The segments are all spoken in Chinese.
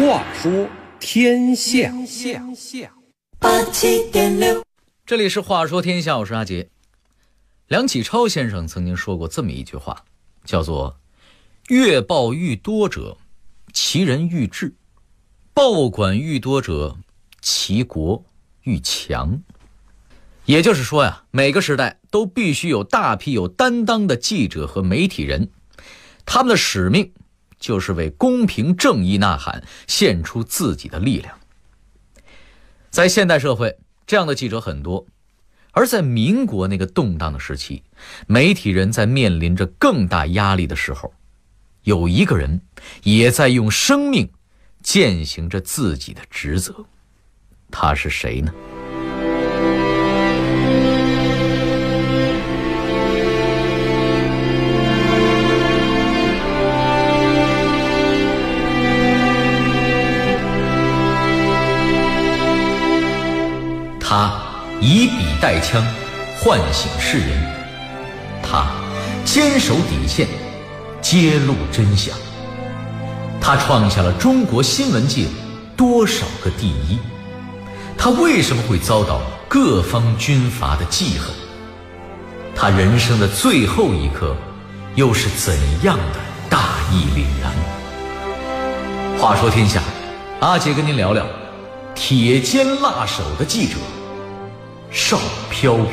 话说天下，八七点六，这里是话说天下，我是阿杰。梁启超先生曾经说过这么一句话，叫做“越报愈多者，其人愈智；报管愈多者，其国愈强。”也就是说呀，每个时代都必须有大批有担当的记者和媒体人，他们的使命。就是为公平正义呐喊，献出自己的力量。在现代社会，这样的记者很多；而在民国那个动荡的时期，媒体人在面临着更大压力的时候，有一个人也在用生命践行着自己的职责。他是谁呢？以笔带枪，唤醒世人；他坚守底线，揭露真相。他创下了中国新闻界多少个第一？他为什么会遭到各方军阀的记恨？他人生的最后一刻，又是怎样的大义凛然？话说天下，阿杰跟您聊聊铁肩辣手的记者。邵飘萍。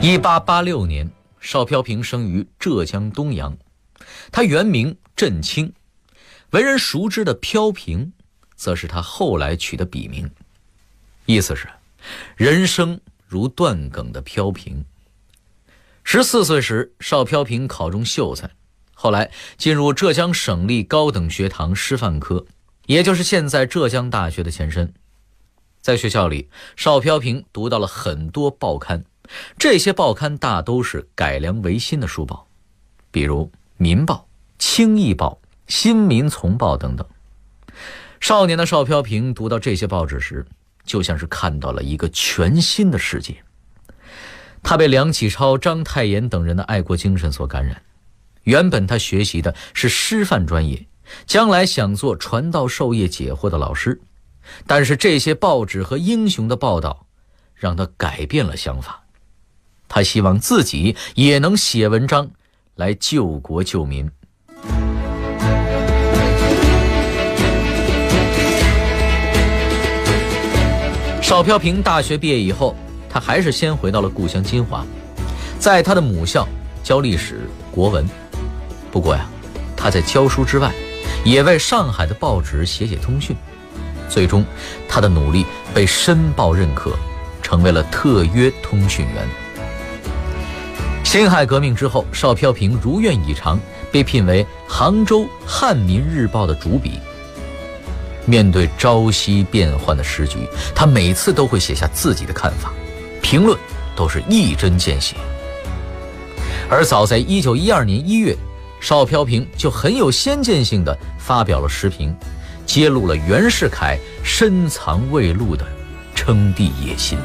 一八八六年，邵飘萍生于浙江东阳，他原名振清，为人熟知的飘萍，则是他后来取的笔名。意思是，人生如断梗的飘萍。十四岁时，邵飘萍考中秀才，后来进入浙江省立高等学堂师范科，也就是现在浙江大学的前身。在学校里，邵飘萍读到了很多报刊，这些报刊大都是改良维新的书报，比如《民报》《清议报》《新民丛报》等等。少年的邵飘萍读到这些报纸时，就像是看到了一个全新的世界。他被梁启超、章太炎等人的爱国精神所感染。原本他学习的是师范专业，将来想做传道授业解惑的老师。但是这些报纸和英雄的报道，让他改变了想法。他希望自己也能写文章，来救国救民。邵飘萍大学毕业以后，他还是先回到了故乡金华，在他的母校教历史、国文。不过呀，他在教书之外，也为上海的报纸写写通讯。最终，他的努力被《申报》认可，成为了特约通讯员。辛亥革命之后，邵飘萍如愿以偿，被聘为杭州《汉民日报》的主笔。面对朝夕变幻的时局，他每次都会写下自己的看法，评论都是一针见血。而早在一九一二年一月，邵飘萍就很有先见性的发表了时评，揭露了袁世凯深藏未露的称帝野心。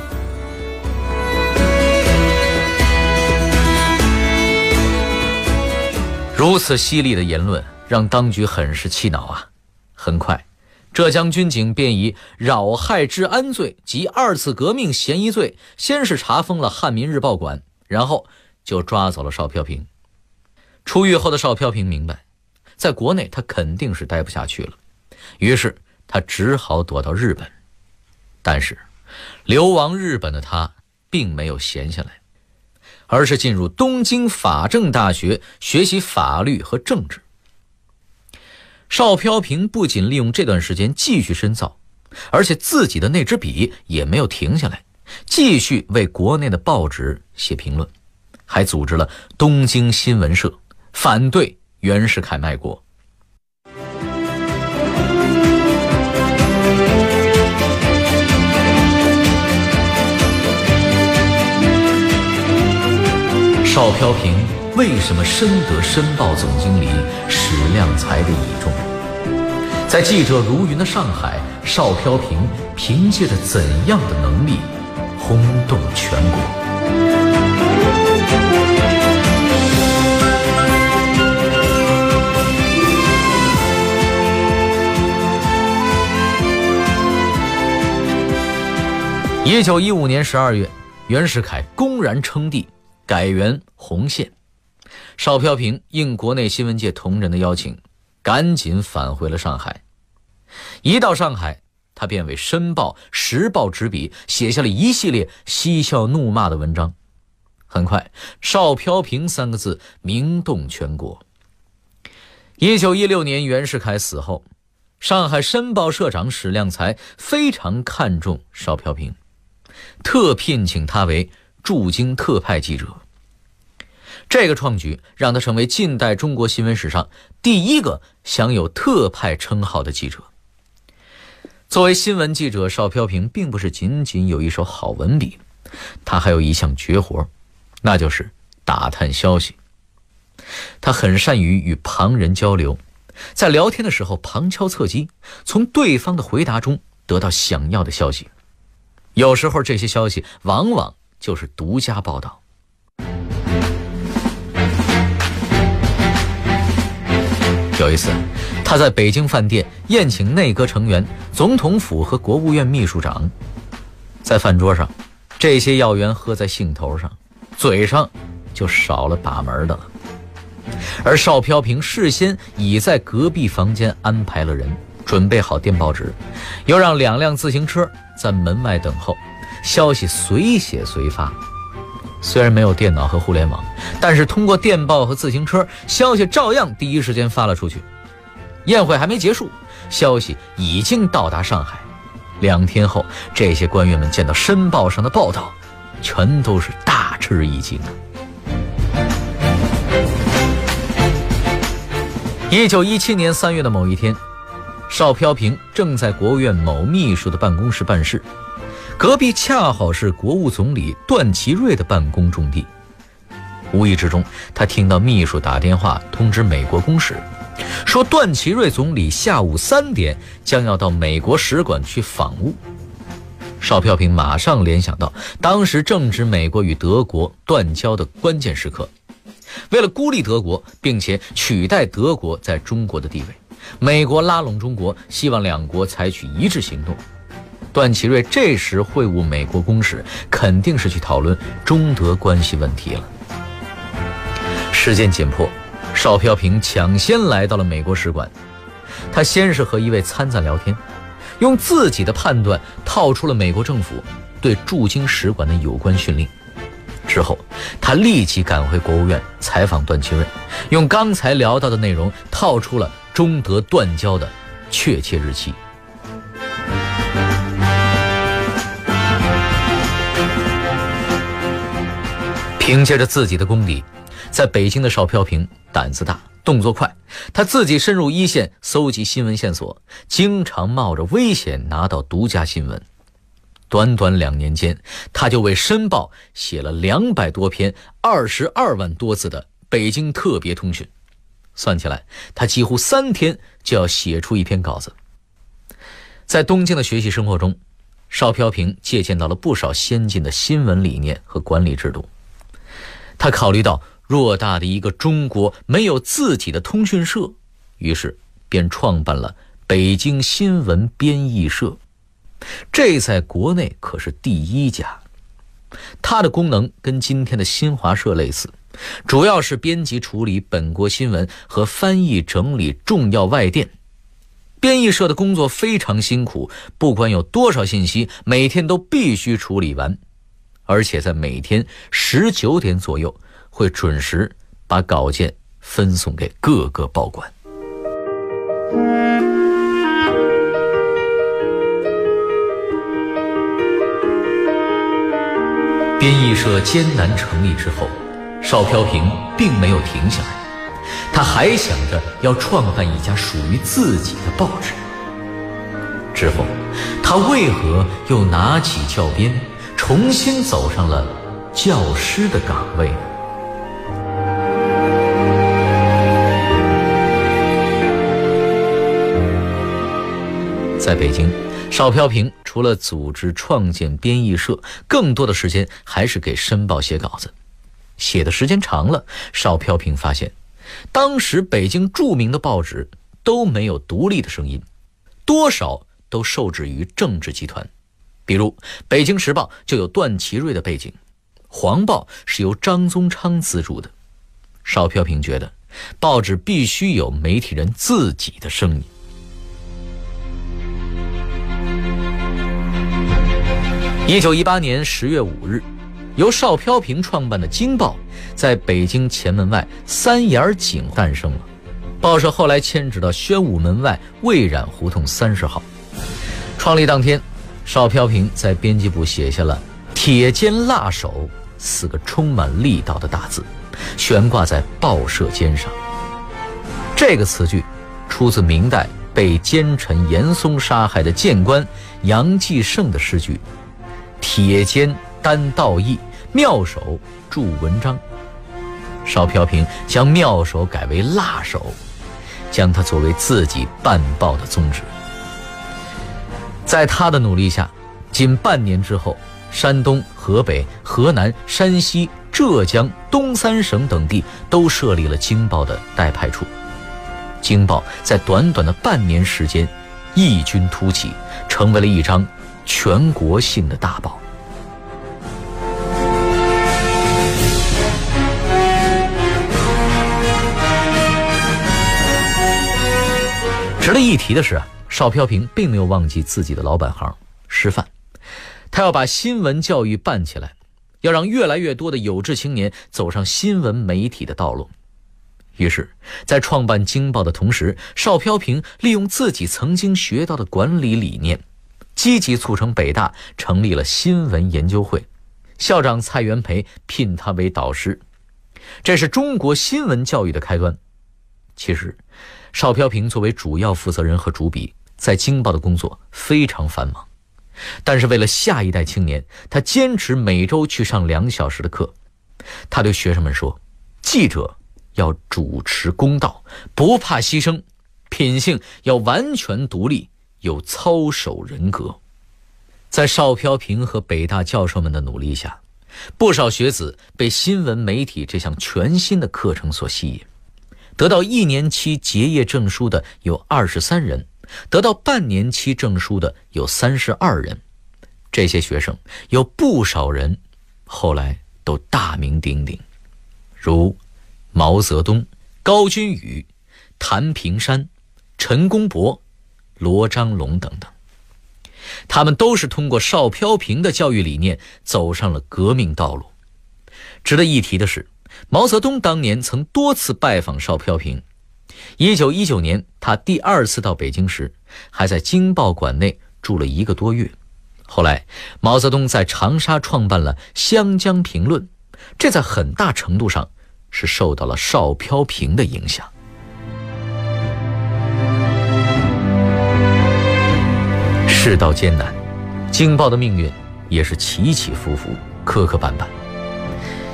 如此犀利的言论让当局很是气恼啊！很快。浙江军警便以扰害治安罪及二次革命嫌疑罪，先是查封了《汉民日报》馆，然后就抓走了邵飘萍。出狱后的邵飘萍明白，在国内他肯定是待不下去了，于是他只好躲到日本。但是，流亡日本的他并没有闲下来，而是进入东京法政大学学习法律和政治。邵飘萍不仅利用这段时间继续深造，而且自己的那支笔也没有停下来，继续为国内的报纸写评论，还组织了东京新闻社，反对袁世凯卖国。邵飘萍为什么深得《申报》总经理史量才的倚重？在记者如云的上海，邵飘萍凭借着怎样的能力轰动全国？一九一五年十二月，袁世凯公然称帝，改元洪宪。邵飘萍应国内新闻界同仁的邀请，赶紧返回了上海。一到上海，他便为《申报》《时报》执笔，写下了一系列嬉笑怒骂的文章。很快，“邵飘萍”三个字名动全国。一九一六年，袁世凯死后，上海《申报》社长史量才非常看重邵飘萍。特聘请他为驻京特派记者。这个创举让他成为近代中国新闻史上第一个享有特派称号的记者。作为新闻记者，邵飘萍并不是仅仅有一手好文笔，他还有一项绝活，那就是打探消息。他很善于与旁人交流，在聊天的时候旁敲侧击，从对方的回答中得到想要的消息。有时候这些消息往往就是独家报道。有一次，他在北京饭店宴请内阁成员、总统府和国务院秘书长，在饭桌上，这些要员喝在兴头上，嘴上就少了把门的了。而邵飘萍事先已在隔壁房间安排了人，准备好电报纸，又让两辆自行车。在门外等候，消息随写随发。虽然没有电脑和互联网，但是通过电报和自行车，消息照样第一时间发了出去。宴会还没结束，消息已经到达上海。两天后，这些官员们见到《申报》上的报道，全都是大吃一惊啊！一九一七年三月的某一天。邵飘萍正在国务院某秘书的办公室办事，隔壁恰好是国务总理段祺瑞的办公重地。无意之中，他听到秘书打电话通知美国公使，说段祺瑞总理下午三点将要到美国使馆去访问。邵飘萍马上联想到，当时正值美国与德国断交的关键时刻，为了孤立德国，并且取代德国在中国的地位。美国拉拢中国，希望两国采取一致行动。段祺瑞这时会晤美国公使，肯定是去讨论中德关系问题了。时间紧迫，邵飘萍抢先来到了美国使馆。他先是和一位参赞聊天，用自己的判断套出了美国政府对驻京使馆的有关训令。之后，他立即赶回国务院采访段祺瑞，用刚才聊到的内容套出了。中德断交的确切日期。凭借着自己的功底，在北京的邵飘萍胆子大，动作快，他自己深入一线搜集新闻线索，经常冒着危险拿到独家新闻。短短两年间，他就为《申报》写了两百多篇、二十二万多字的北京特别通讯。算起来，他几乎三天就要写出一篇稿子。在东京的学习生活中，邵飘萍借鉴到了不少先进的新闻理念和管理制度。他考虑到偌大的一个中国没有自己的通讯社，于是便创办了北京新闻编译社。这在国内可是第一家。它的功能跟今天的新华社类似。主要是编辑处理本国新闻和翻译整理重要外电。编译社的工作非常辛苦，不管有多少信息，每天都必须处理完，而且在每天十九点左右会准时把稿件分送给各个报馆。编译社艰难成立之后。邵飘萍并没有停下来，他还想着要创办一家属于自己的报纸。之后，他为何又拿起教鞭，重新走上了教师的岗位？在北京，邵飘萍除了组织创建编译社，更多的时间还是给《申报》写稿子。写的时间长了，邵飘萍发现，当时北京著名的报纸都没有独立的声音，多少都受制于政治集团。比如《北京时报》就有段祺瑞的背景，《黄报》是由张宗昌资助的。邵飘萍觉得，报纸必须有媒体人自己的声音。一九一八年十月五日，由邵飘萍创办的《京报》在北京前门外三眼井诞生了。报社后来迁址到宣武门外蔚染胡同三十号。创立当天，邵飘萍在编辑部写下了“铁肩辣手”四个充满力道的大字，悬挂在报社肩上。这个词句出自明代被奸臣严嵩杀害的谏官杨继盛的诗句。铁肩担道义，妙手著文章。邵飘萍将妙手改为辣手，将它作为自己办报的宗旨。在他的努力下，仅半年之后，山东、河北、河南、山西、浙江、东三省等地都设立了《京报》的代派处。《京报》在短短的半年时间，异军突起，成为了一张。全国性的大报。值得一提的是，邵飘萍并没有忘记自己的老本行——师范。他要把新闻教育办起来，要让越来越多的有志青年走上新闻媒体的道路。于是，在创办《京报》的同时，邵飘萍利用自己曾经学到的管理理念。积极促成北大成立了新闻研究会，校长蔡元培聘他为导师，这是中国新闻教育的开端。其实，邵飘萍作为主要负责人和主笔，在《京报》的工作非常繁忙，但是为了下一代青年，他坚持每周去上两小时的课。他对学生们说：“记者要主持公道，不怕牺牲，品性要完全独立。”有操守人格，在邵飘萍和北大教授们的努力下，不少学子被新闻媒体这项全新的课程所吸引。得到一年期结业证书的有二十三人，得到半年期证书的有三十二人。这些学生有不少人后来都大名鼎鼎，如毛泽东、高君宇、谭平山、陈公博。罗章龙等等，他们都是通过邵飘萍的教育理念走上了革命道路。值得一提的是，毛泽东当年曾多次拜访邵飘萍。一九一九年，他第二次到北京时，还在京报馆内住了一个多月。后来，毛泽东在长沙创办了《湘江评论》，这在很大程度上是受到了邵飘萍的影响。世道艰难，《京报》的命运也是起起伏伏、磕磕绊绊。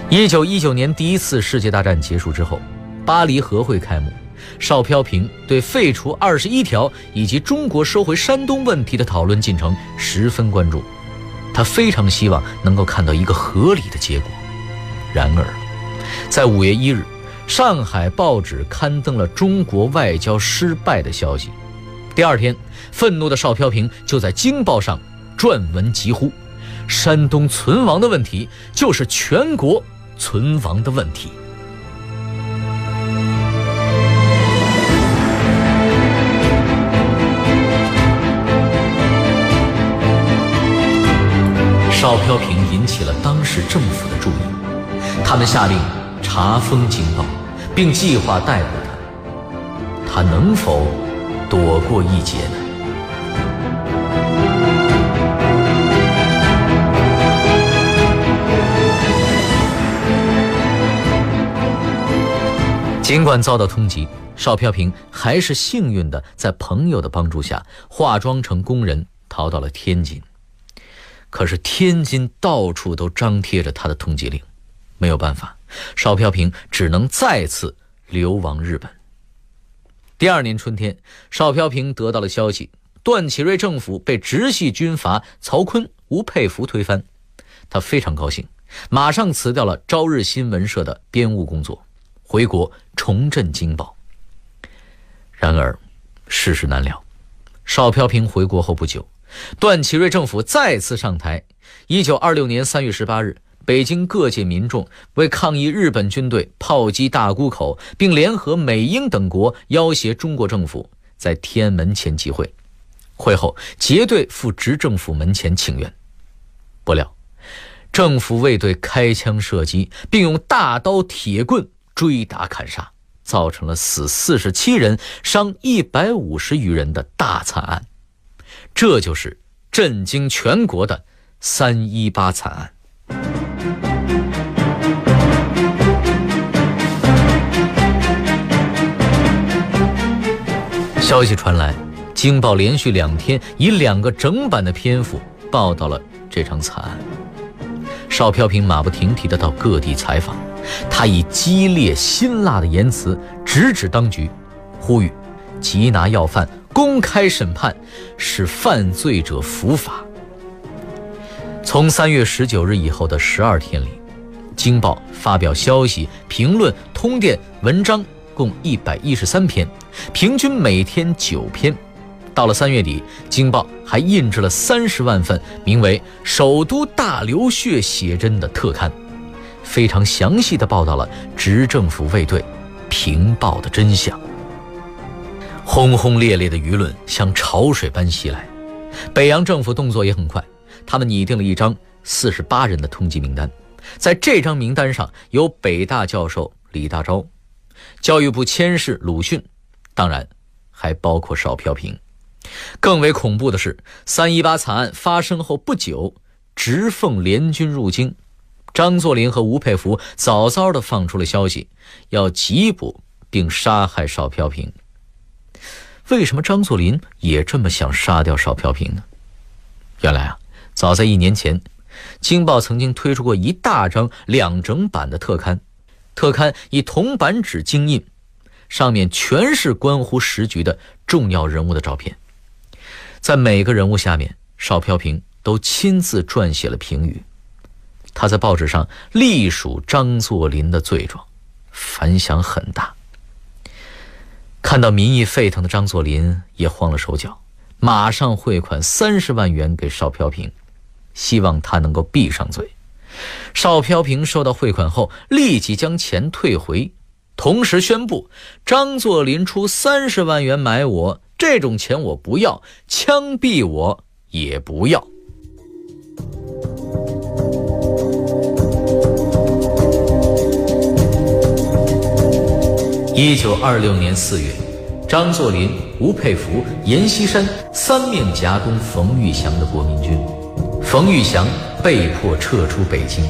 一九一九年第一次世界大战结束之后，巴黎和会开幕，邵飘萍对废除二十一条以及中国收回山东问题的讨论进程十分关注，他非常希望能够看到一个合理的结果。然而，在五月一日，上海报纸刊登了中国外交失败的消息。第二天，愤怒的邵飘萍就在《京报》上撰文疾呼：“山东存亡的问题，就是全国存亡的问题。”邵飘萍引起了当时政府的注意，他们下令查封《京报》，并计划逮捕他。他能否？躲过一劫呢。尽管遭到通缉，邵飘萍还是幸运的在朋友的帮助下化妆成工人逃到了天津。可是天津到处都张贴着他的通缉令，没有办法，邵飘萍只能再次流亡日本。第二年春天，邵飘萍得到了消息，段祺瑞政府被直系军阀曹锟、吴佩孚推翻，他非常高兴，马上辞掉了朝日新闻社的编务工作，回国重振《京报》。然而，世事难料，邵飘萍回国后不久，段祺瑞政府再次上台。一九二六年三月十八日，北京各界民众为抗议日本军队炮击大沽口，并联合美英等国要挟中国政府，在天安门前集会。会后结队赴执政府门前请愿，不料政府卫队开枪射击，并用大刀、铁棍追打砍杀。造成了死四十七人、伤一百五十余人的大惨案，这就是震惊全国的“三一八”惨案。消息传来，《京报》连续两天以两个整版的篇幅报道了这场惨案。邵飘萍马不停蹄地到各地采访。他以激烈辛辣的言辞直指当局，呼吁缉拿要犯，公开审判，使犯罪者伏法。从三月十九日以后的十二天里，《京报》发表消息、评论、通电、文章共一百一十三篇，平均每天九篇。到了三月底，《京报》还印制了三十万份名为《首都大流血写真》的特刊。非常详细的报道了执政府卫队平暴的真相。轰轰烈烈的舆论像潮水般袭来，北洋政府动作也很快，他们拟定了一张四十八人的通缉名单，在这张名单上有北大教授李大钊，教育部佥事鲁迅，当然还包括邵飘萍。更为恐怖的是，三一八惨案发生后不久，直奉联军入京。张作霖和吴佩孚早早地放出了消息，要缉捕并杀害邵飘萍。为什么张作霖也这么想杀掉邵飘萍呢？原来啊，早在一年前，《京报》曾经推出过一大张两整版的特刊，特刊以铜版纸精印，上面全是关乎时局的重要人物的照片，在每个人物下面，邵飘萍都亲自撰写了评语。他在报纸上隶属张作霖的罪状，反响很大。看到民意沸腾的张作霖也慌了手脚，马上汇款三十万元给邵飘萍，希望他能够闭上嘴。邵飘萍收到汇款后，立即将钱退回，同时宣布张作霖出三十万元买我，这种钱我不要，枪毙我也不要。一九二六年四月，张作霖、吴佩孚、阎锡山三面夹攻冯玉祥的国民军，冯玉祥被迫撤出北京，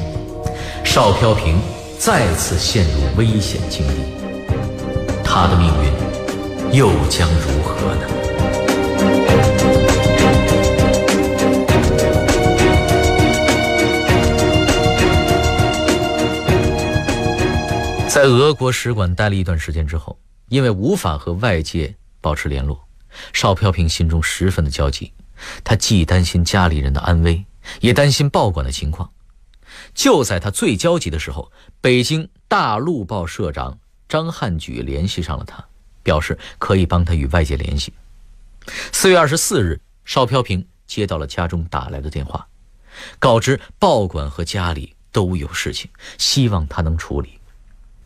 邵飘萍再次陷入危险境地，他的命运又将如何呢？在俄国使馆待了一段时间之后，因为无法和外界保持联络，邵飘萍心中十分的焦急。他既担心家里人的安危，也担心报馆的情况。就在他最焦急的时候，北京大陆报社长张汉举联系上了他，表示可以帮他与外界联系。四月二十四日，邵飘萍接到了家中打来的电话，告知报馆和家里都有事情，希望他能处理。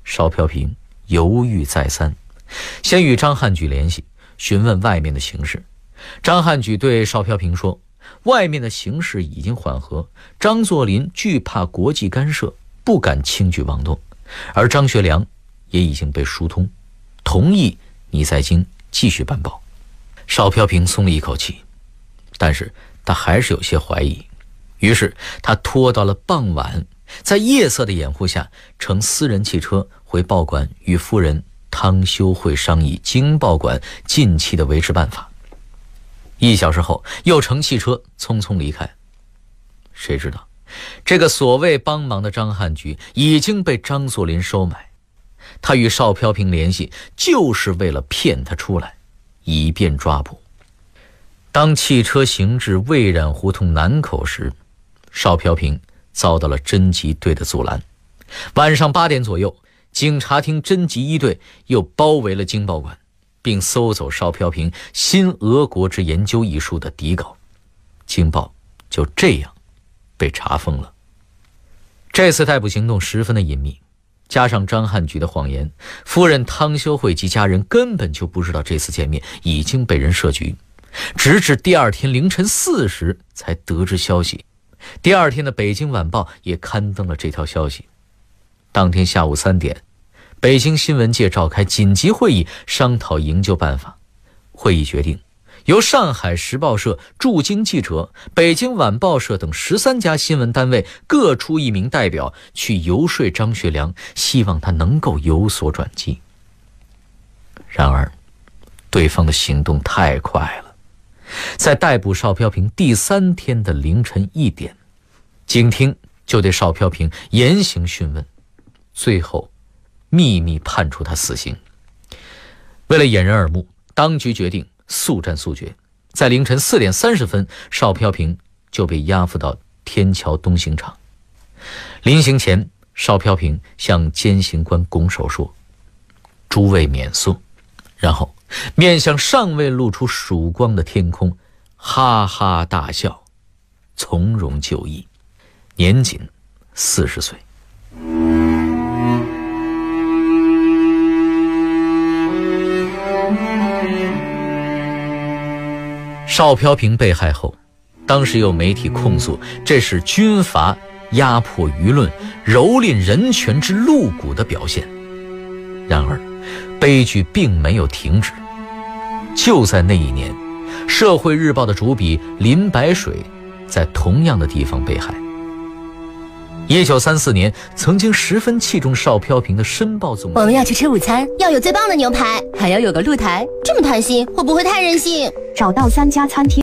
邵飘萍犹豫再三，先与张汉举联系，询问外面的形势。张汉举对邵飘萍说：“外面的形势已经缓和，张作霖惧怕国际干涉，不敢轻举妄动。而张学良也已经被疏通，同意你在京继续办报。”邵飘萍松了一口气，但是他还是有些怀疑。于是他拖到了傍晚。在夜色的掩护下，乘私人汽车回报馆与夫人汤修慧商议京报馆近期的维持办法。一小时后，又乘汽车匆匆离开。谁知道，这个所谓帮忙的张汉菊已经被张作霖收买。他与邵飘萍联系，就是为了骗他出来，以便抓捕。当汽车行至未染胡同南口时，邵飘萍遭到了侦缉队的阻拦。晚上八点左右，警察厅侦缉一队又包围了京报馆，并搜走邵飘萍《新俄国之研究》一书的底稿。京报就这样被查封了。这次逮捕行动十分的隐秘，加上张汉举的谎言，夫人汤修慧及家人根本就不知道这次见面已经被人设局。直至第二天凌晨四时才得知消息，第二天的《北京晚报》也刊登了这条消息。当天下午三点，北京新闻界召开紧急会议，商讨营救办法。会议决定，由上海时报社驻京记者、北京晚报社等十三家新闻单位各出一名代表去游说张学良，希望他能够有所转机。然而，对方的行动太快了。在逮捕邵飘萍第三天的凌晨一点，警厅就对邵飘萍严刑讯问，最后秘密判处他死刑。为了掩人耳目，当局决定速战速决，在凌晨四点三十分，邵飘萍就被押赴到天桥东刑场。临行前，邵飘萍向监刑官拱手说：“诸位免诉。”然后。面向尚未露出曙光的天空，哈哈大笑，从容就义，年仅四十岁。邵飘萍被害后，当时有媒体控诉这是军阀压迫舆论、蹂躏人权之露骨的表现。然而，悲剧并没有停止。就在那一年，《社会日报》的主笔林白水在同样的地方被害。一九三四年，曾经十分器重邵飘萍的《申报》总，我们要去吃午餐，要有最棒的牛排，还要有个露台。这么贪心，会不会太任性？找到三家餐厅。